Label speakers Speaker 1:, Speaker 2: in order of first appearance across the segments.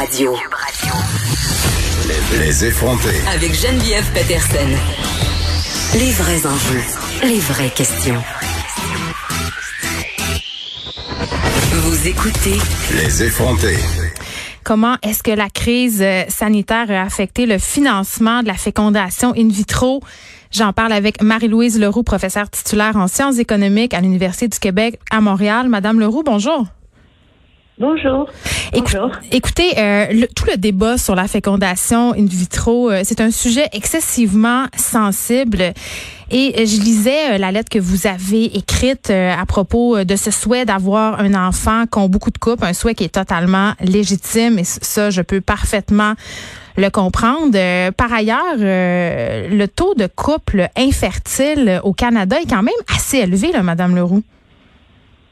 Speaker 1: Radio.
Speaker 2: Les, les effronter.
Speaker 1: Avec Geneviève Peterson. Les vrais enjeux, les vraies questions. Vous écoutez
Speaker 2: Les effronter.
Speaker 3: Comment est-ce que la crise euh, sanitaire a affecté le financement de la fécondation in vitro? J'en parle avec Marie-Louise Leroux, professeure titulaire en sciences économiques à l'Université du Québec à Montréal. Madame Leroux, bonjour.
Speaker 4: Bonjour. Bonjour.
Speaker 3: écoutez, euh, le- tout le débat sur la fécondation in vitro, euh, c'est un sujet excessivement sensible. Et euh, je lisais euh, la lettre que vous avez écrite euh, à propos de ce souhait d'avoir un enfant qu'ont beaucoup de couples, un souhait qui est totalement légitime. Et ça, je peux parfaitement le comprendre. Euh, par ailleurs, euh, le taux de couples infertiles au Canada est quand même assez élevé, là, Madame Leroux.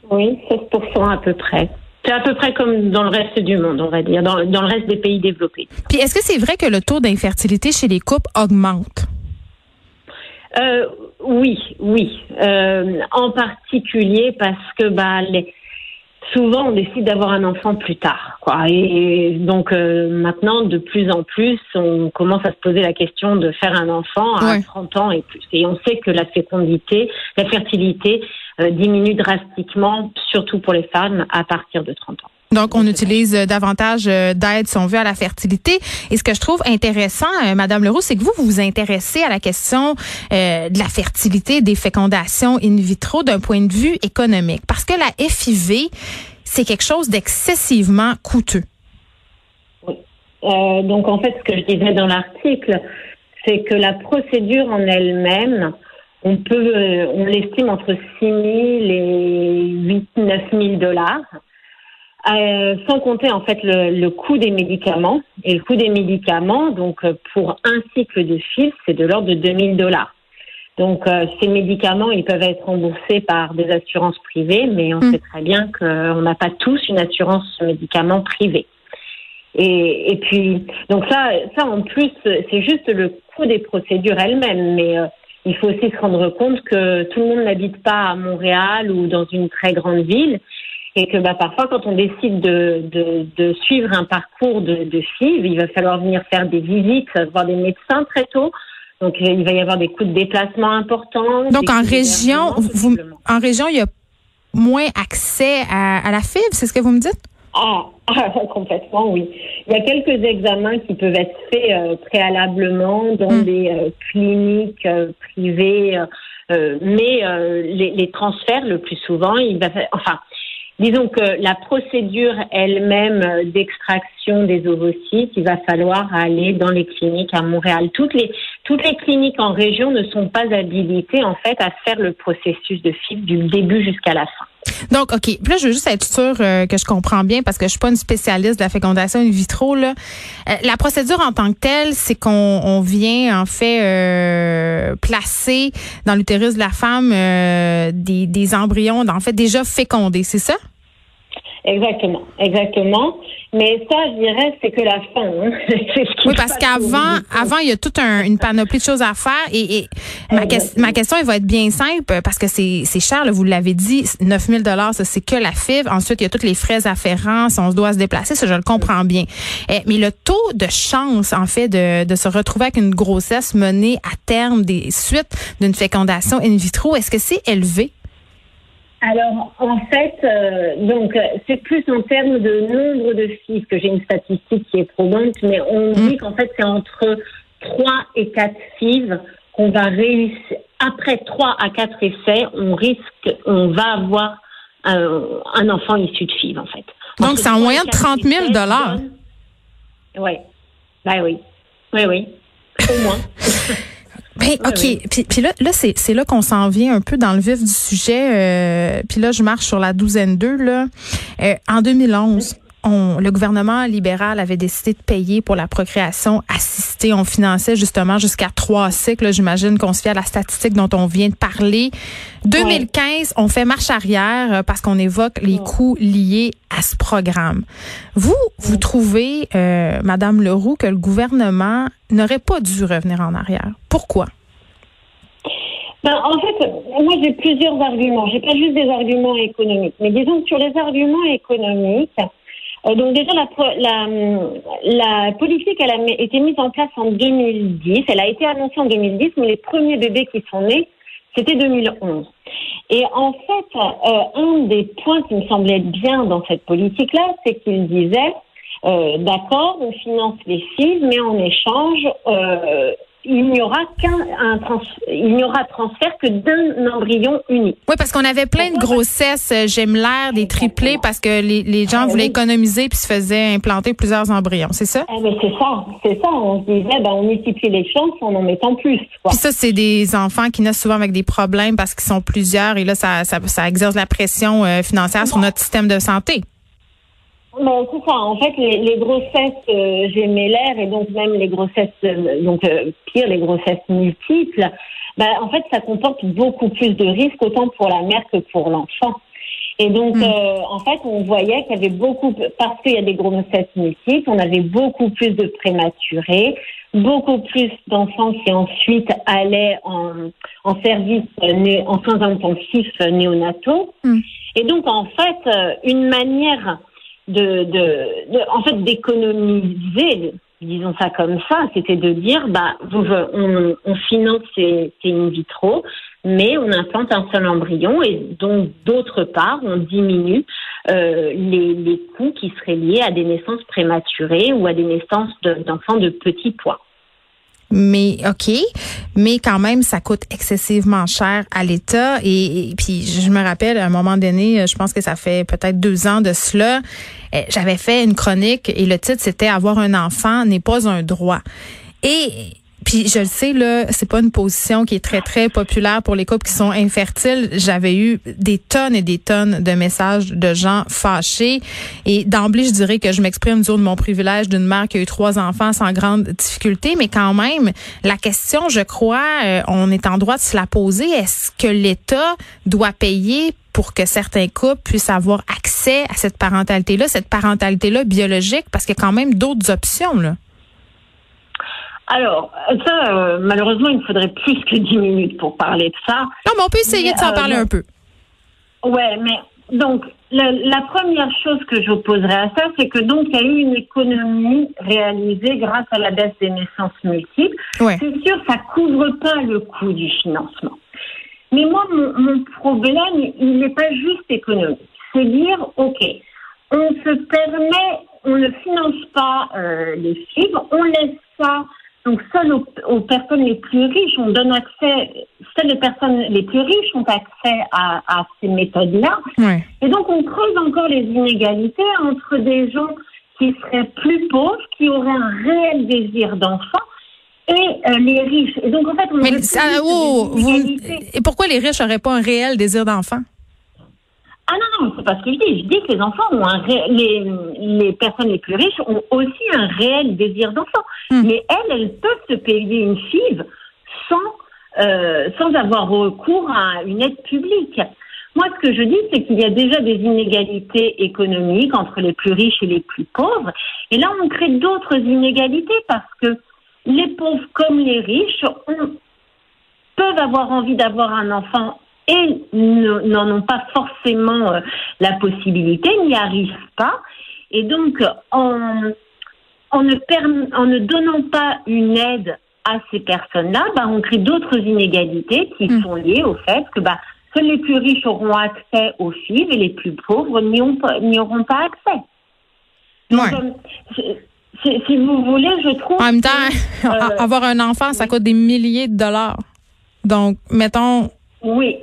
Speaker 4: Oui, 16% à peu près. C'est à peu près comme dans le reste du monde, on va dire, dans, dans le reste des pays développés.
Speaker 3: Puis est-ce que c'est vrai que le taux d'infertilité chez les couples augmente?
Speaker 4: Euh, oui, oui. Euh, en particulier parce que bah, les, souvent on décide d'avoir un enfant plus tard. Quoi. Et, donc euh, maintenant, de plus en plus, on commence à se poser la question de faire un enfant à
Speaker 3: Ouais.
Speaker 4: 30 ans et plus. Et on sait que la fécondité, la fertilité diminue drastiquement, surtout pour les femmes, à partir de 30 ans.
Speaker 3: Donc, on utilise euh, davantage euh, d'aide, si on veut, à la fertilité. Et ce que je trouve intéressant, euh, Madame Leroux, c'est que vous, vous vous intéressez à la question euh, de la fertilité, des fécondations in vitro d'un point de vue économique. Parce que la FIV, c'est quelque chose d'excessivement coûteux.
Speaker 4: Euh, donc en fait, ce que je disais dans l'article, c'est que la procédure en elle-même, on peut, euh, on l'estime entre 6 000 et 8 9 000 dollars, euh, sans compter en fait le, le coût des médicaments. Et le coût des médicaments, donc euh, pour un cycle de fil, c'est de l'ordre de 2 000 dollars. Donc euh, ces médicaments, ils peuvent être remboursés par des assurances privées, mais on
Speaker 3: Mm.
Speaker 4: sait très bien qu'on n'a pas tous une assurance médicaments privée. Et, et puis, donc ça, ça en plus, c'est juste le coût des procédures elles-mêmes, mais euh, il faut aussi se rendre compte que tout le monde n'habite pas à Montréal ou dans une très grande ville, et que bah, parfois, quand on décide de, de, de suivre un parcours de, de FIV, il va falloir venir faire des visites, voir des médecins très tôt. Donc, il va y avoir des coûts de déplacement importants.
Speaker 3: Donc, en région, vous, en région, il y a moins accès à, à la FIV, c'est ce que vous me dites?
Speaker 4: Ah, ah, complètement, oui. Il y a quelques examens qui peuvent être faits euh, préalablement dans
Speaker 3: Mm.
Speaker 4: des euh, cliniques euh, privées, mais les, les transferts, le plus souvent, il va, fa- enfin, disons que la procédure elle-même d'extraction des ovocytes, il va falloir aller dans les cliniques à Montréal. Toutes les toutes les cliniques en région ne sont pas habilitées en fait à faire le processus de FIV du début jusqu'à la fin.
Speaker 3: Donc, OK. Puis là, je veux juste être sûre euh, que je comprends bien parce que je suis pas une spécialiste de la fécondation in vitro. Là. Euh, la procédure en tant que telle, c'est qu'on on vient en fait euh, placer dans l'utérus de la femme des, des embryons, en fait déjà fécondés, c'est ça?
Speaker 4: Exactement, exactement. Mais ça, je dirais, c'est que la fin. hein. C'est ce qui
Speaker 3: Oui, parce qu'avant, avant, il y a toute un- une panoplie de choses à faire. Et, et ma, que- ma question, elle va être bien simple parce que c'est cher. là, vous l'avez dit, 9 000 ça c'est que la FIV. Ensuite, il y a tous les frais afférents, si on se doit se déplacer, ça je le comprends bien. Eh, mais le taux de chance, en fait, de, de se retrouver avec une grossesse menée à terme des suites d'une fécondation in vitro, est-ce que c'est élevé?
Speaker 4: Alors, en fait, euh, donc, euh, c'est plus en termes de nombre de FIV que j'ai une statistique qui est probante, mais on
Speaker 3: Mm.
Speaker 4: dit qu'en fait, c'est entre 3 et 4 FIV qu'on va réussir. Après 3 à 4 essais, on risque, on va avoir un, un enfant issu de FIV, en fait.
Speaker 3: Donc, c'est en moyenne
Speaker 4: quatre
Speaker 3: 30 000
Speaker 4: essais
Speaker 3: dollars.
Speaker 4: Ouais. Ben oui. Oui, oui. Au moins.
Speaker 3: Ben, OK.
Speaker 4: oui.
Speaker 3: Puis, puis là, là c'est, c'est là qu'on s'en vient un peu dans le vif du sujet. euh, puis là, je marche sur la douzaine 2. Là. Euh, en 2011, on, le gouvernement libéral avait décidé de payer pour la procréation assistée. On finançait justement jusqu'à trois cycles. J'imagine qu'on se fie à la statistique dont on vient de parler. 2015, on fait marche arrière euh, parce qu'on évoque les
Speaker 4: Ouais.
Speaker 3: coûts liés à ce programme. Vous, vous trouvez, euh, Madame Leroux, que le gouvernement n'aurait pas dû revenir en arrière. Pourquoi?
Speaker 4: Ben, en fait, moi j'ai plusieurs arguments. J'ai pas juste des arguments économiques, mais disons que sur les arguments économiques, donc déjà, la, la, la, politique, elle a été mise en place en 2010. Elle a été annoncée en 2010, mais les premiers bébés qui sont nés, c'était 2011. Et en fait, euh, un des points qui me semblait bien dans cette politique-là, c'est qu'il disait, euh, d'accord, on finance les filles, mais en échange, euh, il n'y aura qu'un trans, il n'y aura transfert que d'un embryon unique.
Speaker 3: Oui, parce qu'on avait plein de grossesses euh, l'air des triplés, parce que les, les gens eh voulaient économiser puis se faisaient implanter plusieurs embryons, c'est ça?
Speaker 4: Eh c'est ça, c'est ça. On se disait, ben, on multiplie les chances en en mettant plus.
Speaker 3: Puis ça, c'est des enfants qui naissent souvent avec des problèmes parce qu'ils sont plusieurs et là, ça, ça, ça exerce la pression euh, financière sur notre système de santé.
Speaker 4: Ben, c'est ça. En fait, les, les grossesses euh, gémellaires et donc même les grossesses, euh, donc euh, pire, les grossesses multiples, ben, en fait, ça comporte beaucoup plus de risques autant pour la mère que pour l'enfant. Et donc, hmm. en fait, on voyait qu'il y avait beaucoup, parce qu'il y a des grossesses multiples, on avait beaucoup plus de prématurés, beaucoup plus d'enfants qui ensuite allaient en, en service, en soins intensifs néonataux. Hmm. Et donc, en fait, une manière de, de, en fait d'économiser disons ça comme ça, c'était de dire bah on, on finance ces, in vitro, mais on implante un seul embryon et donc d'autre part on diminue euh, les, coûts qui seraient liés à des naissances prématurées ou à des naissances d'enfants de, de petit poids.
Speaker 3: Mais OK, mais quand même, ça coûte excessivement cher à l'État. Et, puis, je me rappelle, à un moment donné, je pense que ça fait peut-être deux ans de cela, eh, j'avais fait une chronique et le titre, c'était Avoir un enfant n'est pas un droit. Et puis je le sais là, c'est pas une position qui est très très populaire pour les couples qui sont infertiles. J'avais eu des tonnes et des tonnes de messages de gens fâchés et d'emblée je dirais que je m'exprime du de mon privilège d'une mère qui a eu trois enfants sans grande difficulté, mais quand même la question, je crois, euh, on est en droit de se la poser. Est-ce que l'État doit payer pour que certains couples puissent avoir accès à cette parentalité-là, cette parentalité-là biologique, parce qu'il y a quand même d'autres options là.
Speaker 4: Alors, ça, euh, malheureusement, il me faudrait plus que 10 minutes pour parler de ça.
Speaker 3: Non, mais on peut essayer de s'en euh, parler un peu.
Speaker 4: Ouais, mais donc, la, première chose que j'opposerais à ça, c'est que donc, il y a eu une économie réalisée grâce à la baisse des naissances multiples. C'est sûr, ça couvre pas le coût du financement. Mais moi, mon, problème, il n'est pas juste économique. C'est dire, OK, on se permet, on ne finance pas euh, les fibres, on laisse ça donc, seules aux, personnes les plus riches, on donne accès, seules les personnes les plus riches ont accès à, ces méthodes-là. Et donc, on creuse encore les inégalités entre des gens qui seraient plus pauvres, qui auraient un réel désir d'enfant, et euh, les riches. Et donc, en fait, on Mais
Speaker 3: oh, Et pourquoi les riches n'auraient pas un réel désir d'enfant?
Speaker 4: Ah non, non, c'est pas ce que je dis. Je dis que les enfants ont un les, les personnes les plus riches ont aussi un réel désir d'enfant. Hmm. Mais elles, elles peuvent se payer une FIV sans, euh, sans avoir recours à une aide publique. Moi, ce que je dis, c'est qu'il y a déjà des inégalités économiques entre les plus riches et les plus pauvres. Et là, on crée d'autres inégalités parce que les pauvres comme les riches peuvent avoir envie d'avoir un enfant et n'en ont pas forcément euh, la possibilité, n'y arrivent pas. Et donc, en, en, ne, en ne donnant pas une aide à ces personnes-là, bah, on crée d'autres inégalités qui hmm. sont liées au fait que bah, seuls les plus riches auront accès aux FIV et les plus pauvres n'y auront pas accès. Euh, si vous voulez, je trouve.
Speaker 3: En même temps, euh, avoir un enfant, ça coûte des milliers de dollars. Donc, mettons.
Speaker 4: Oui.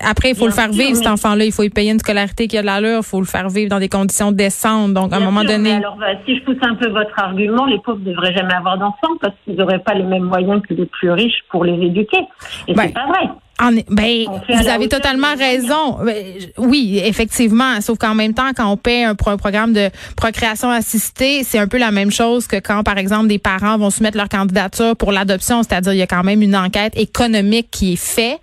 Speaker 3: Après, il faut le faire vivre, cet enfant-là. Il faut y payer une scolarité qui a de l'allure. Il faut le faire vivre dans des conditions décentes. Donc, à un moment donné.
Speaker 4: alors, bah, si je pousse un peu votre argument, les pauvres ne devraient jamais avoir d'enfants parce qu'ils n'auraient pas les mêmes moyens que les plus riches pour les éduquer. Et ben, c'est pas vrai.
Speaker 3: ben, vous avez totalement raison. Ben, oui, effectivement. Sauf qu'en même temps, quand on paie un, un, programme de procréation assistée, c'est un peu la même chose que quand, par exemple, des parents vont soumettre leur candidature pour l'adoption. C'est-à-dire, il y a quand même une enquête économique qui est faite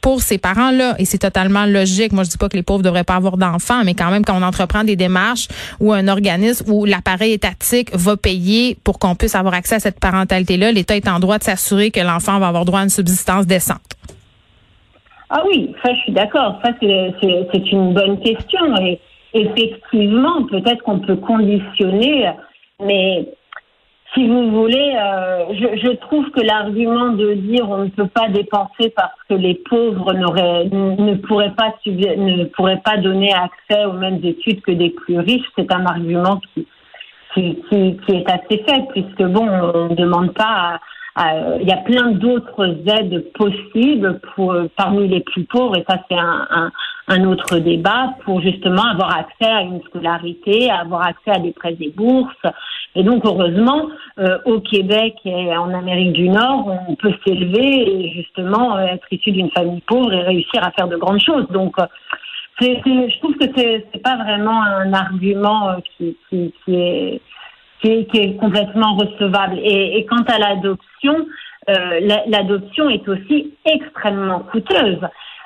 Speaker 3: pour ces parents-là. Et c'est totalement logique. Moi, je dis pas que les pauvres devraient pas avoir d'enfants, mais quand même, quand on entreprend des démarches ou un organisme où l'appareil étatique va payer pour qu'on puisse avoir accès à cette parentalité-là, l'État est en droit de s'assurer que l'enfant va avoir droit à une subsistance décente.
Speaker 4: Ah oui, ça, je suis d'accord. Ça, c'est une bonne question. Et, effectivement, peut-être qu'on peut conditionner, mais si vous voulez, euh, je, je, trouve que l'argument de dire on ne peut pas dépenser parce que les pauvres ne pourraient pas ne pourraient pas donner accès aux mêmes études que des plus riches, c'est un argument qui, qui, qui, est assez faible puisque bon, on ne demande pas il y a plein d'autres aides possibles pour parmi les plus pauvres et ça c'est un, un, un, autre débat pour justement avoir accès à une scolarité, avoir accès à des prêts et bourses. Et donc heureusement euh, au Québec et en Amérique du Nord on peut s'élever et justement euh, être issu d'une famille pauvre et réussir à faire de grandes choses. Donc euh, je trouve que c'est, c'est pas vraiment un argument qui, est qui est, complètement recevable. Et, quant à l'adoption, l'adoption est aussi extrêmement coûteuse.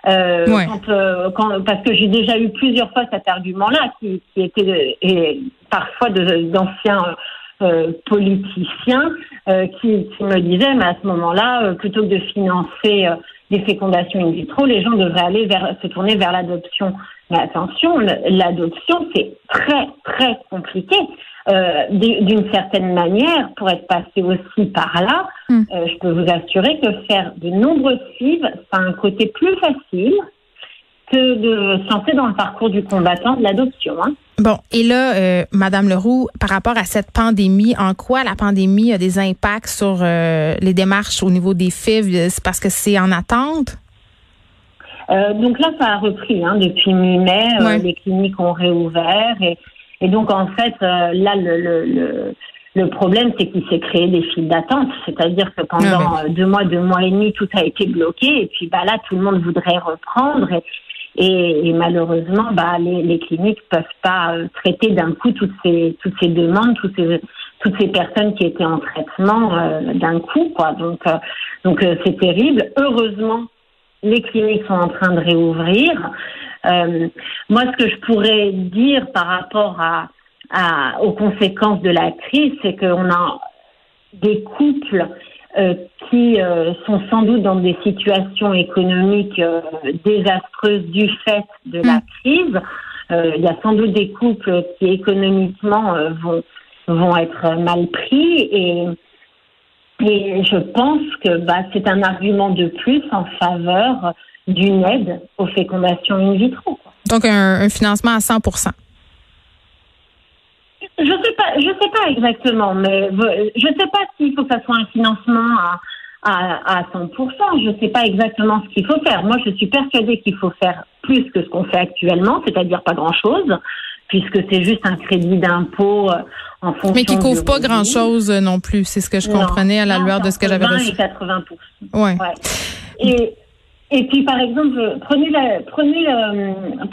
Speaker 4: Euh, quand, euh, quand, parce que j'ai déjà eu plusieurs fois cet argument-là, qui, qui était et parfois d'anciens euh, politiciens euh, qui, qui, me disaient, mais à ce moment-là, euh, plutôt que de financer des fécondations in vitro, les gens devraient aller vers, se tourner vers l'adoption. Mais attention, l'adoption, c'est très, très compliqué. Euh, d'une certaine manière, pour être passé aussi par là, hmm. euh, je peux vous assurer que faire de nombreuses fives, c'est un côté plus facile que de se dans le parcours du combattant de l'adoption. Hein.
Speaker 3: Bon, et là, euh, Madame Leroux, par rapport à cette pandémie, en quoi la pandémie a des impacts sur euh, les démarches au niveau des FIV? C'est parce que c'est en attente?
Speaker 4: donc là, ça a repris hein, depuis mi-mai. les cliniques ont réouvert et et donc, en fait, euh, là, le, le, le, problème, c'est qu'il s'est créé des files d'attente. C'est-à-dire que pendant ah, deux mois, deux mois et demi, tout a été bloqué. Et puis, bah, là, tout le monde voudrait reprendre. Et, et, malheureusement, bah, les, les cliniques peuvent pas euh, traiter d'un coup toutes ces, toutes ces demandes, toutes ces, toutes ces personnes qui étaient en traitement euh, d'un coup. Quoi. Donc, donc c'est terrible. Heureusement, les cliniques sont en train de réouvrir. Euh, moi, ce que je pourrais dire par rapport à, à aux conséquences de la crise, c'est qu'on a des couples euh, qui euh, sont sans doute dans des situations économiques désastreuses du fait de la mm. crise. Il y a sans doute des couples qui économiquement vont vont être mal pris et et je pense que bah, c'est un argument de plus en faveur d'une aide aux fécondations in vitro.
Speaker 3: Donc un, financement à 100
Speaker 4: je sais pas, je sais pas exactement, mais je sais pas s'il faut que ça soit un financement à, à, à 100%. Je sais pas exactement ce qu'il faut faire. Moi, je suis persuadée qu'il faut faire plus que ce qu'on fait actuellement, c'est-à-dire pas grand-chose, puisque c'est juste un crédit d'impôt euh, en fonction.
Speaker 3: Mais qui couvre pas grand-chose euh, non plus, c'est ce que je comprenais à la lueur de ce que j'avais reçu.
Speaker 4: Et 80 ouais. ouais. Et et puis, par exemple, prenez prenez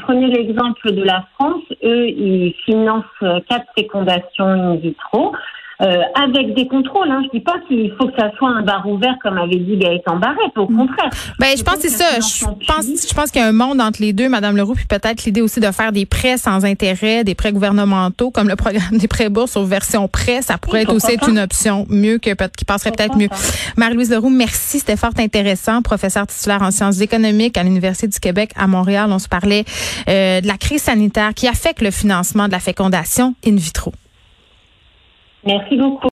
Speaker 4: prenez l'exemple de la France. Eux, ils financent quatre fécondations in vitro. Euh, avec des contrôles. Hein. Je dis pas qu'il faut que ça soit un bar ouvert comme avait dit Gaëtan Barrette, au contraire.
Speaker 3: Ben, je pense que c'est ça. Je pense, je pense qu'il y a un monde entre les deux, Madame Leroux, puis peut-être l'idée aussi de faire des prêts sans intérêt, des prêts gouvernementaux, comme le programme des prêts bourses aux version prêt, ça pourrait être aussi être une option mieux que qui passerait peut-être mieux. Marie-Louise Leroux, merci, c'était fort intéressant, professeur titulaire en sciences économiques à l'Université du Québec à Montréal. On se parlait euh, de la crise sanitaire qui affecte le financement de la fécondation in vitro.
Speaker 4: Merci beaucoup.